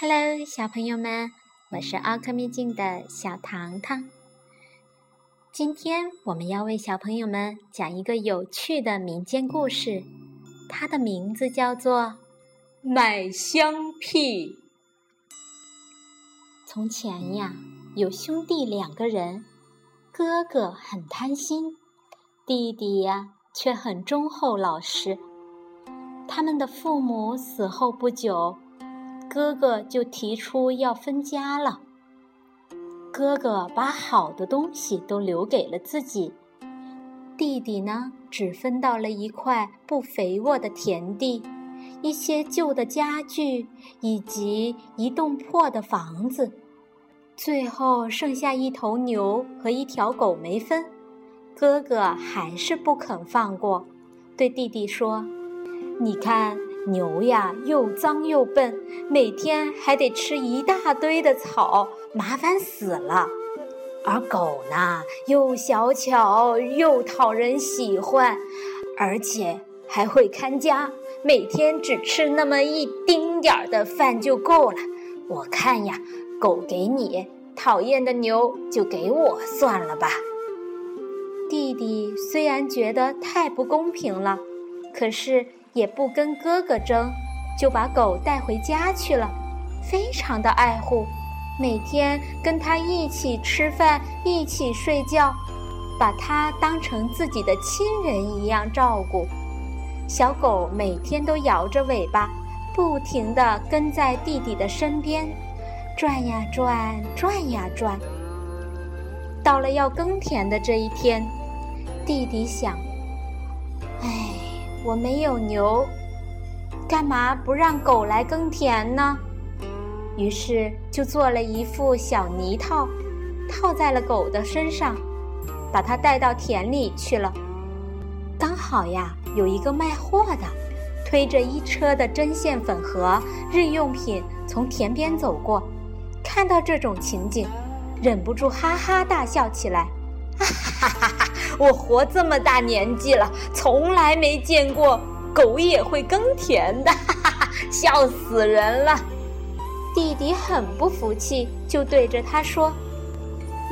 Hello，小朋友们，我是奥克秘境的小糖糖。今天我们要为小朋友们讲一个有趣的民间故事，它的名字叫做《买香屁》。从前呀，有兄弟两个人，哥哥很贪心，弟弟呀却很忠厚老实。他们的父母死后不久。哥哥就提出要分家了。哥哥把好的东西都留给了自己，弟弟呢，只分到了一块不肥沃的田地、一些旧的家具以及一栋破的房子，最后剩下一头牛和一条狗没分。哥哥还是不肯放过，对弟弟说：“你看。”牛呀，又脏又笨，每天还得吃一大堆的草，麻烦死了。而狗呢，又小巧又讨人喜欢，而且还会看家，每天只吃那么一丁点儿的饭就够了。我看呀，狗给你，讨厌的牛就给我算了吧。弟弟虽然觉得太不公平了，可是。也不跟哥哥争，就把狗带回家去了，非常的爱护，每天跟他一起吃饭，一起睡觉，把它当成自己的亲人一样照顾。小狗每天都摇着尾巴，不停地跟在弟弟的身边，转呀转，转呀转。到了要耕田的这一天，弟弟想。哎我没有牛，干嘛不让狗来耕田呢？于是就做了一副小泥套，套在了狗的身上，把它带到田里去了。刚好呀，有一个卖货的，推着一车的针线粉和日用品从田边走过，看到这种情景，忍不住哈哈大笑起来。哈哈哈！我活这么大年纪了，从来没见过狗也会耕田的，哈哈哈！笑死人了。弟弟很不服气，就对着他说：“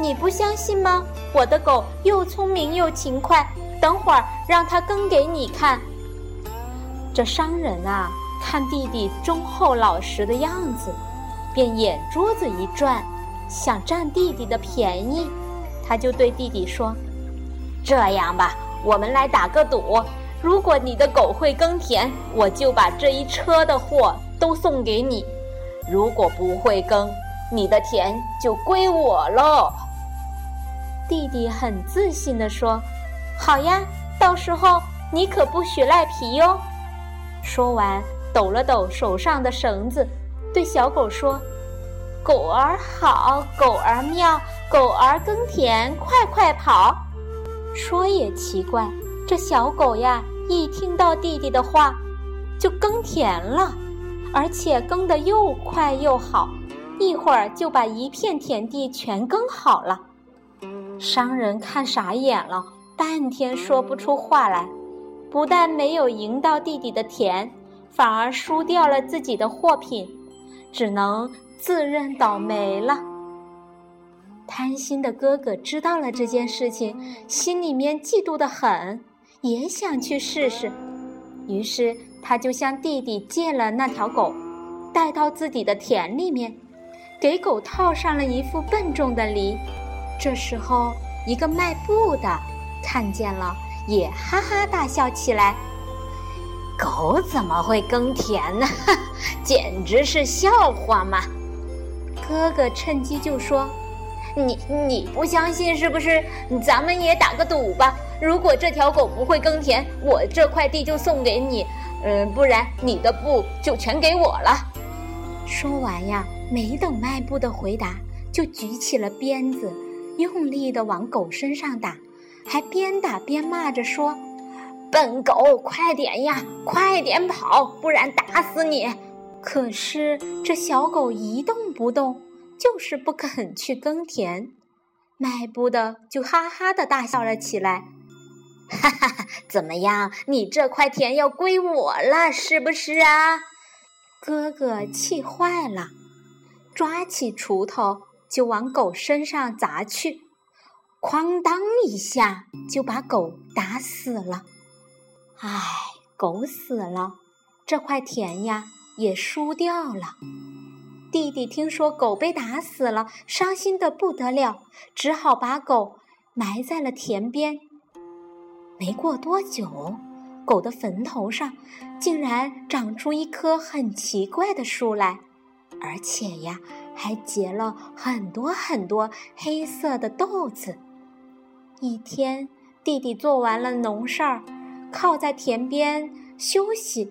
你不相信吗？我的狗又聪明又勤快，等会儿让它耕给你看。”这商人啊，看弟弟忠厚老实的样子，便眼珠子一转，想占弟弟的便宜。他就对弟弟说：“这样吧，我们来打个赌，如果你的狗会耕田，我就把这一车的货都送给你；如果不会耕，你的田就归我喽。”弟弟很自信地说：“好呀，到时候你可不许赖皮哟。”说完，抖了抖手上的绳子，对小狗说。狗儿好，狗儿妙，狗儿耕田快快跑。说也奇怪，这小狗呀，一听到弟弟的话，就耕田了，而且耕得又快又好，一会儿就把一片田地全耕好了。商人看傻眼了，半天说不出话来，不但没有赢到弟弟的田，反而输掉了自己的货品，只能。自认倒霉了。贪心的哥哥知道了这件事情，心里面嫉妒的很，也想去试试。于是他就向弟弟借了那条狗，带到自己的田里面，给狗套上了一副笨重的犁。这时候，一个卖布的看见了，也哈哈大笑起来。狗怎么会耕田呢？简直是笑话嘛！哥哥趁机就说：“你你不相信是不是？咱们也打个赌吧。如果这条狗不会耕田，我这块地就送给你；嗯，不然你的布就全给我了。”说完呀，没等卖布的回答，就举起了鞭子，用力的往狗身上打，还边打边骂着说：“笨狗，快点呀，快点跑，不然打死你！”可是这小狗一动不动，就是不肯去耕田。卖布的就哈哈的大笑了起来，哈哈哈！怎么样，你这块田要归我了，是不是啊？哥哥气坏了，抓起锄头就往狗身上砸去，哐当一下就把狗打死了。唉，狗死了，这块田呀也输掉了。弟弟听说狗被打死了，伤心的不得了，只好把狗埋在了田边。没过多久，狗的坟头上竟然长出一棵很奇怪的树来，而且呀，还结了很多很多黑色的豆子。一天，弟弟做完了农事儿，靠在田边休息，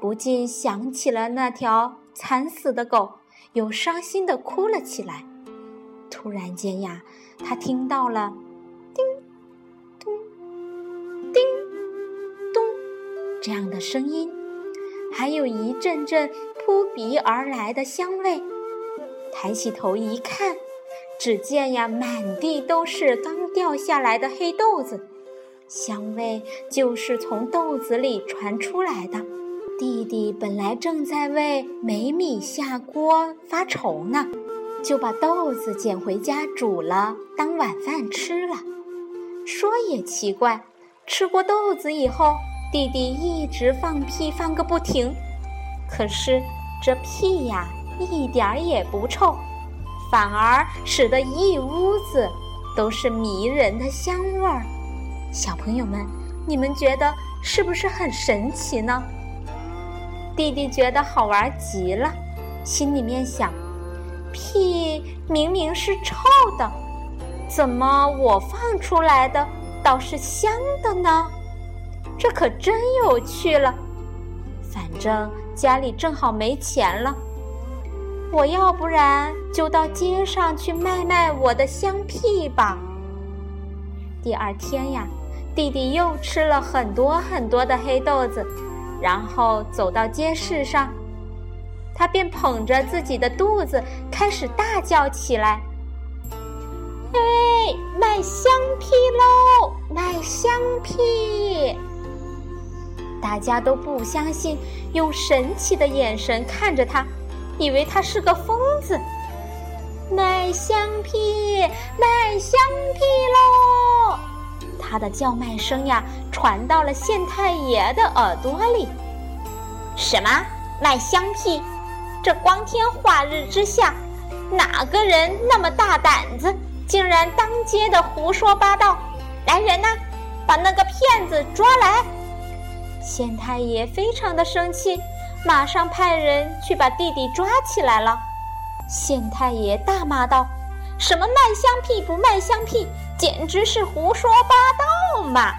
不禁想起了那条惨死的狗。又伤心的哭了起来。突然间呀，他听到了叮咚叮咚这样的声音，还有一阵阵扑鼻而来的香味。抬起头一看，只见呀，满地都是刚掉下来的黑豆子，香味就是从豆子里传出来的。弟弟本来正在为没米下锅发愁呢，就把豆子捡回家煮了当晚饭吃了。说也奇怪，吃过豆子以后，弟弟一直放屁放个不停，可是这屁呀一点儿也不臭，反而使得一屋子都是迷人的香味儿。小朋友们，你们觉得是不是很神奇呢？弟弟觉得好玩极了，心里面想：屁明明是臭的，怎么我放出来的倒是香的呢？这可真有趣了。反正家里正好没钱了，我要不然就到街上去卖卖我的香屁吧。第二天呀，弟弟又吃了很多很多的黑豆子。然后走到街市上，他便捧着自己的肚子，开始大叫起来：“哎，卖香屁喽，卖香屁！”大家都不相信，用神奇的眼神看着他，以为他是个疯子。卖香屁，卖香屁喽！他的叫卖声呀，传到了县太爷的耳朵里。什么卖香屁？这光天化日之下，哪个人那么大胆子，竟然当街的胡说八道？来人呐，把那个骗子抓来！县太爷非常的生气，马上派人去把弟弟抓起来了。县太爷大骂道：“什么卖香屁不卖香屁？”简直是胡说八道嘛！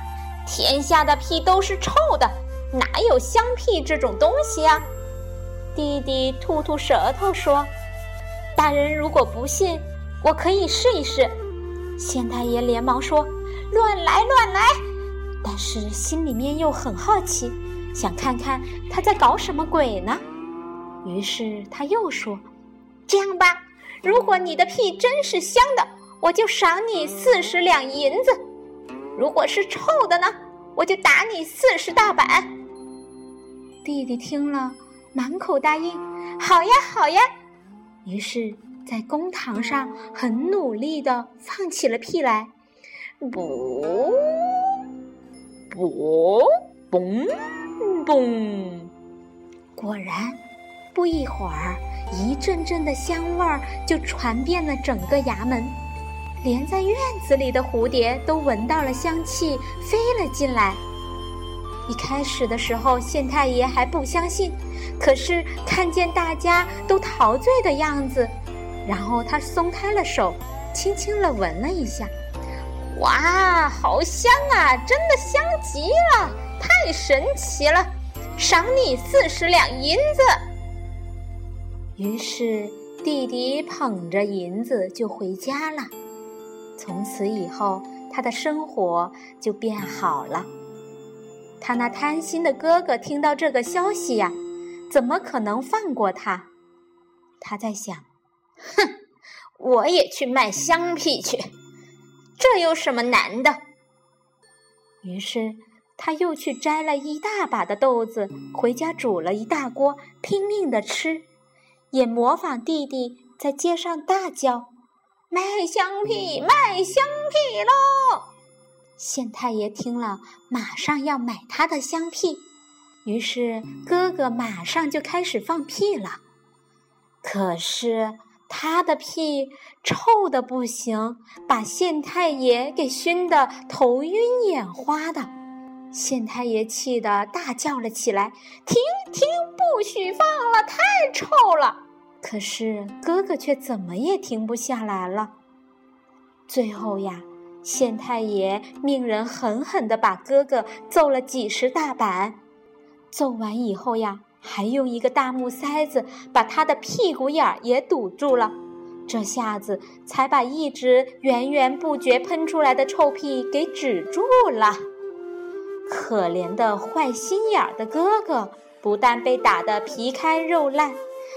天下的屁都是臭的，哪有香屁这种东西呀？弟弟吐吐舌头说：“大人如果不信，我可以试一试。”县太爷连忙说：“乱来乱来！”但是心里面又很好奇，想看看他在搞什么鬼呢。于是他又说：“这样吧，如果你的屁真是香的。”我就赏你四十两银子，如果是臭的呢，我就打你四十大板。弟弟听了，满口答应：“好呀，好呀。”于是，在公堂上很努力的放起了屁来，不，不，嘣，嘣。果然，不一会儿，一阵阵的香味儿就传遍了整个衙门。连在院子里的蝴蝶都闻到了香气，飞了进来。一开始的时候，县太爷还不相信，可是看见大家都陶醉的样子，然后他松开了手，轻轻地闻了一下，哇，好香啊！真的香极了，太神奇了！赏你四十两银子。于是弟弟捧着银子就回家了。从此以后，他的生活就变好了。他那贪心的哥哥听到这个消息呀，怎么可能放过他？他在想：哼，我也去卖香屁去，这有什么难的？于是他又去摘了一大把的豆子，回家煮了一大锅，拼命的吃，也模仿弟弟在街上大叫：“卖香屁，卖香屁喽！”县太爷听了，马上要买他的香屁。于是哥哥马上就开始放屁了。可是他的屁臭的不行，把县太爷给熏得头晕眼花的。县太爷气得大叫了起来：“停停，不许放了，太臭了！”可是哥哥却怎么也停不下来了。最后呀，县太爷命人狠狠地把哥哥揍了几十大板。揍完以后呀，还用一个大木塞子把他的屁股眼儿也堵住了。这下子才把一直源源不绝喷出来的臭屁给止住了。可怜的坏心眼儿的哥哥，不但被打得皮开肉烂，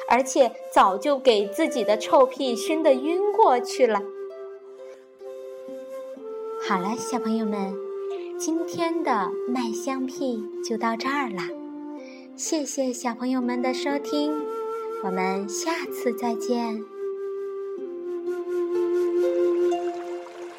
而且早就给自己的臭屁熏得晕过去了。好了，小朋友们，今天的卖香屁就到这儿了，谢谢小朋友们的收听，我们下次再见。